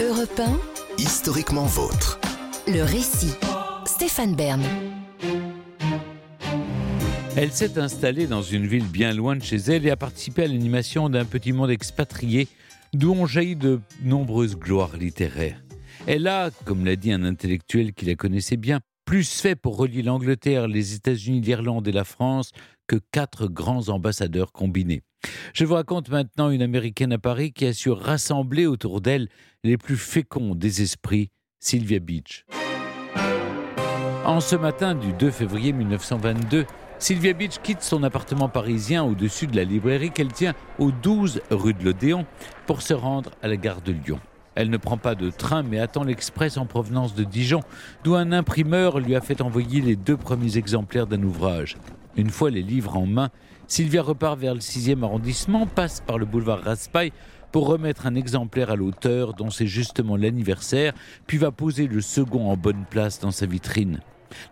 Europe 1, Historiquement vôtre. le récit. Stéphane Bern. Elle s'est installée dans une ville bien loin de chez elle et a participé à l'animation d'un petit monde expatrié d'où ont jailli de nombreuses gloires littéraires. Elle a, comme l'a dit un intellectuel qui la connaissait bien, plus fait pour relier l'Angleterre, les États-Unis, l'Irlande et la France que quatre grands ambassadeurs combinés. Je vous raconte maintenant une Américaine à Paris qui a su rassembler autour d'elle les plus féconds des esprits, Sylvia Beach. En ce matin du 2 février 1922, Sylvia Beach quitte son appartement parisien au-dessus de la librairie qu'elle tient au 12 rue de l'Odéon pour se rendre à la gare de Lyon. Elle ne prend pas de train mais attend l'express en provenance de Dijon, d'où un imprimeur lui a fait envoyer les deux premiers exemplaires d'un ouvrage. Une fois les livres en main, Sylvia repart vers le 6e arrondissement, passe par le boulevard Raspail pour remettre un exemplaire à l'auteur dont c'est justement l'anniversaire, puis va poser le second en bonne place dans sa vitrine.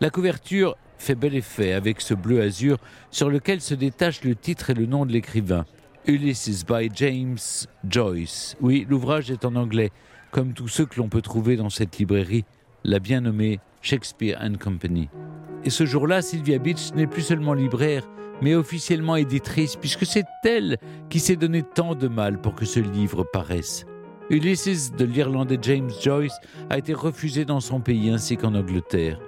La couverture fait bel effet avec ce bleu azur sur lequel se détache le titre et le nom de l'écrivain. Ulysses by James Joyce. Oui, l'ouvrage est en anglais, comme tous ceux que l'on peut trouver dans cette librairie, la bien nommée Shakespeare and Company. Et ce jour-là, Sylvia Beach n'est plus seulement libraire, mais officiellement éditrice, puisque c'est elle qui s'est donné tant de mal pour que ce livre paraisse. Ulysses de l'Irlandais James Joyce a été refusé dans son pays ainsi qu'en Angleterre.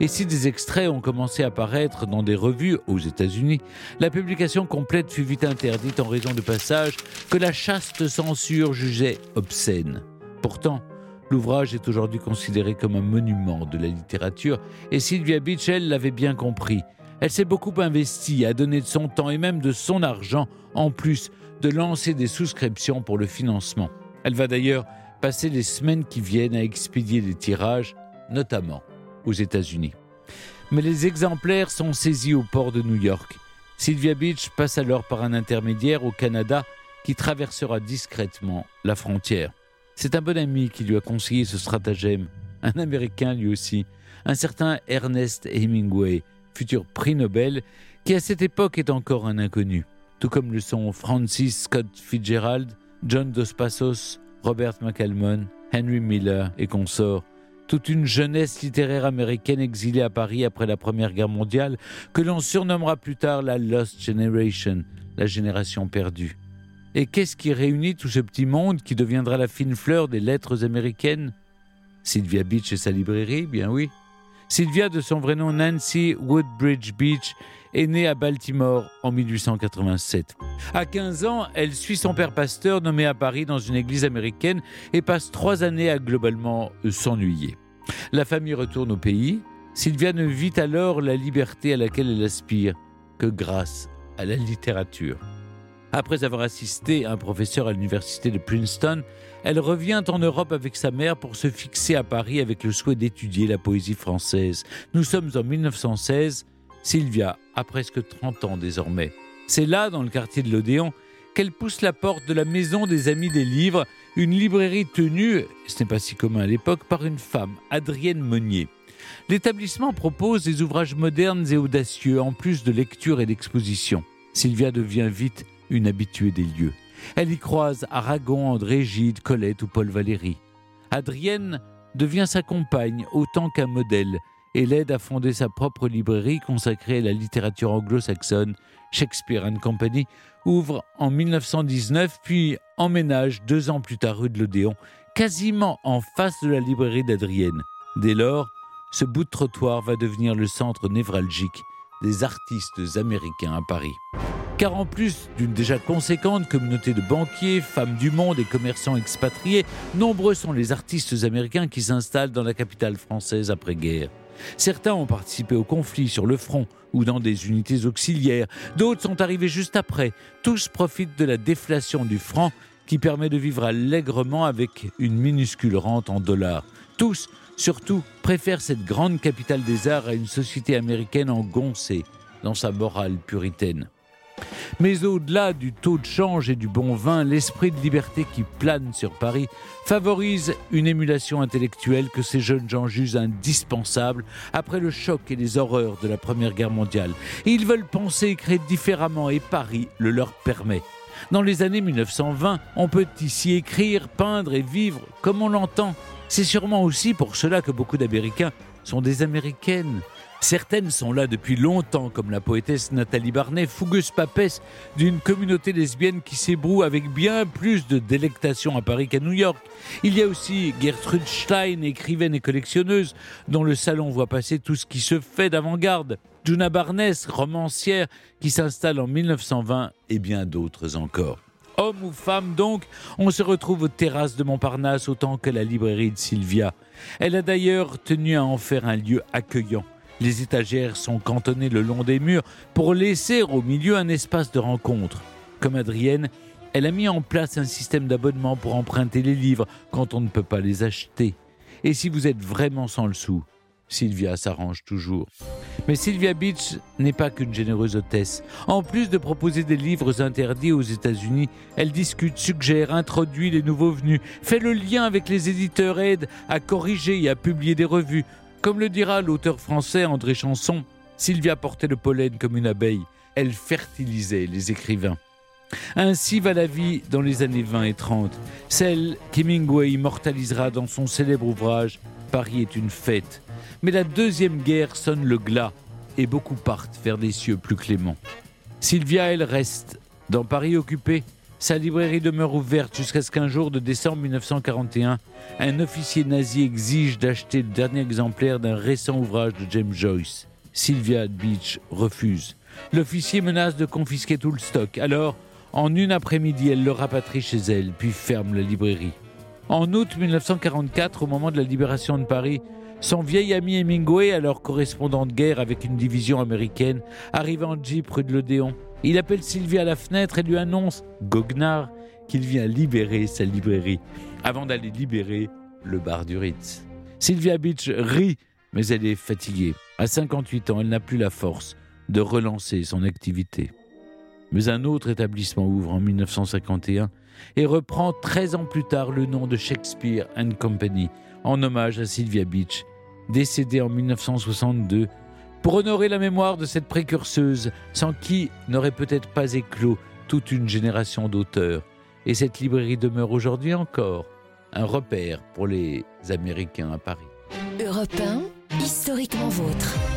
Et si des extraits ont commencé à paraître dans des revues aux États-Unis, la publication complète fut vite interdite en raison de passages que la chaste censure jugeait obscènes. Pourtant, l'ouvrage est aujourd'hui considéré comme un monument de la littérature et Sylvia Beach, elle, l'avait bien compris. Elle s'est beaucoup investie, a donné de son temps et même de son argent, en plus de lancer des souscriptions pour le financement. Elle va d'ailleurs passer les semaines qui viennent à expédier des tirages, notamment aux États-Unis. Mais les exemplaires sont saisis au port de New York. Sylvia Beach passe alors par un intermédiaire au Canada qui traversera discrètement la frontière. C'est un bon ami qui lui a conseillé ce stratagème, un Américain lui aussi, un certain Ernest Hemingway, futur prix Nobel, qui à cette époque est encore un inconnu, tout comme le sont Francis Scott Fitzgerald, John Dos Passos, Robert McCalmon, Henry Miller et consorts, toute une jeunesse littéraire américaine exilée à Paris après la Première Guerre mondiale, que l'on surnommera plus tard la Lost Generation, la génération perdue. Et qu'est-ce qui réunit tout ce petit monde qui deviendra la fine fleur des lettres américaines? Sylvia Beach et sa librairie, bien oui. Sylvia, de son vrai nom Nancy Woodbridge Beach, est née à Baltimore en 1887. À 15 ans, elle suit son père pasteur nommé à Paris dans une église américaine et passe trois années à globalement s'ennuyer. La famille retourne au pays. Sylvia ne vit alors la liberté à laquelle elle aspire que grâce à la littérature. Après avoir assisté un professeur à l'université de Princeton, elle revient en Europe avec sa mère pour se fixer à Paris avec le souhait d'étudier la poésie française. Nous sommes en 1916. Sylvia a presque 30 ans désormais. C'est là, dans le quartier de l'Odéon, qu'elle pousse la porte de la Maison des Amis des Livres, une librairie tenue, ce n'est pas si commun à l'époque, par une femme, Adrienne Meunier. L'établissement propose des ouvrages modernes et audacieux, en plus de lecture et d'exposition. Sylvia devient vite une habituée des lieux. Elle y croise Aragon, André Gide, Colette ou Paul Valéry. Adrienne devient sa compagne autant qu'un modèle et l'aide à fonder sa propre librairie consacrée à la littérature anglo-saxonne. Shakespeare and Company ouvre en 1919 puis emménage deux ans plus tard rue de l'Odéon, quasiment en face de la librairie d'Adrienne. Dès lors, ce bout de trottoir va devenir le centre névralgique des artistes américains à Paris. Car en plus d'une déjà conséquente communauté de banquiers, femmes du monde et commerçants expatriés, nombreux sont les artistes américains qui s'installent dans la capitale française après-guerre. Certains ont participé au conflit sur le front ou dans des unités auxiliaires, d'autres sont arrivés juste après. Tous profitent de la déflation du franc qui permet de vivre allègrement avec une minuscule rente en dollars. Tous, surtout, préfèrent cette grande capitale des arts à une société américaine engoncée dans sa morale puritaine. Mais au-delà du taux de change et du bon vin, l'esprit de liberté qui plane sur Paris favorise une émulation intellectuelle que ces jeunes gens jugent indispensable après le choc et les horreurs de la Première Guerre mondiale. Ils veulent penser et créer différemment et Paris le leur permet. Dans les années 1920, on peut ici écrire, peindre et vivre comme on l'entend. C'est sûrement aussi pour cela que beaucoup d'Américains sont des Américaines. Certaines sont là depuis longtemps, comme la poétesse Nathalie Barnet, fougueuse papesse d'une communauté lesbienne qui s'ébroue avec bien plus de délectation à Paris qu'à New York. Il y a aussi Gertrude Stein, écrivaine et collectionneuse, dont le salon voit passer tout ce qui se fait d'avant-garde. Juna Barnes, romancière, qui s'installe en 1920, et bien d'autres encore. Homme ou femme donc, on se retrouve aux terrasses de Montparnasse autant que la librairie de Sylvia. Elle a d'ailleurs tenu à en faire un lieu accueillant. Les étagères sont cantonnées le long des murs pour laisser au milieu un espace de rencontre. Comme Adrienne, elle a mis en place un système d'abonnement pour emprunter les livres quand on ne peut pas les acheter. Et si vous êtes vraiment sans le sou, Sylvia s'arrange toujours. Mais Sylvia Beach n'est pas qu'une généreuse hôtesse. En plus de proposer des livres interdits aux États-Unis, elle discute, suggère, introduit les nouveaux venus, fait le lien avec les éditeurs, aide à corriger et à publier des revues, comme le dira l'auteur français André Chanson, Sylvia portait le pollen comme une abeille. Elle fertilisait les écrivains. Ainsi va la vie dans les années 20 et 30, celle qu'Hemingway immortalisera dans son célèbre ouvrage Paris est une fête. Mais la deuxième guerre sonne le glas et beaucoup partent vers des cieux plus cléments. Sylvia, elle reste. Dans Paris occupé, sa librairie demeure ouverte jusqu'à ce qu'un jour de décembre 1941, un officier nazi exige d'acheter le dernier exemplaire d'un récent ouvrage de James Joyce. Sylvia Beach refuse. L'officier menace de confisquer tout le stock. Alors, en une après-midi, elle le rapatrie chez elle, puis ferme la librairie. En août 1944, au moment de la libération de Paris, son vieil ami Hemingway, alors correspondant de guerre avec une division américaine, arrive en jeep rue de l'Odéon. Il appelle Sylvie à la fenêtre et lui annonce, goguenard, qu'il vient libérer sa librairie, avant d'aller libérer le bar du Ritz. Sylvia Beach rit, mais elle est fatiguée. À 58 ans, elle n'a plus la force de relancer son activité. Mais un autre établissement ouvre en 1951 et reprend 13 ans plus tard le nom de Shakespeare and Company en hommage à Sylvia Beach, décédée en 1962 pour honorer la mémoire de cette précurseuse, sans qui n'aurait peut-être pas éclos toute une génération d'auteurs. Et cette librairie demeure aujourd'hui encore un repère pour les Américains à Paris. Europe historiquement vôtre.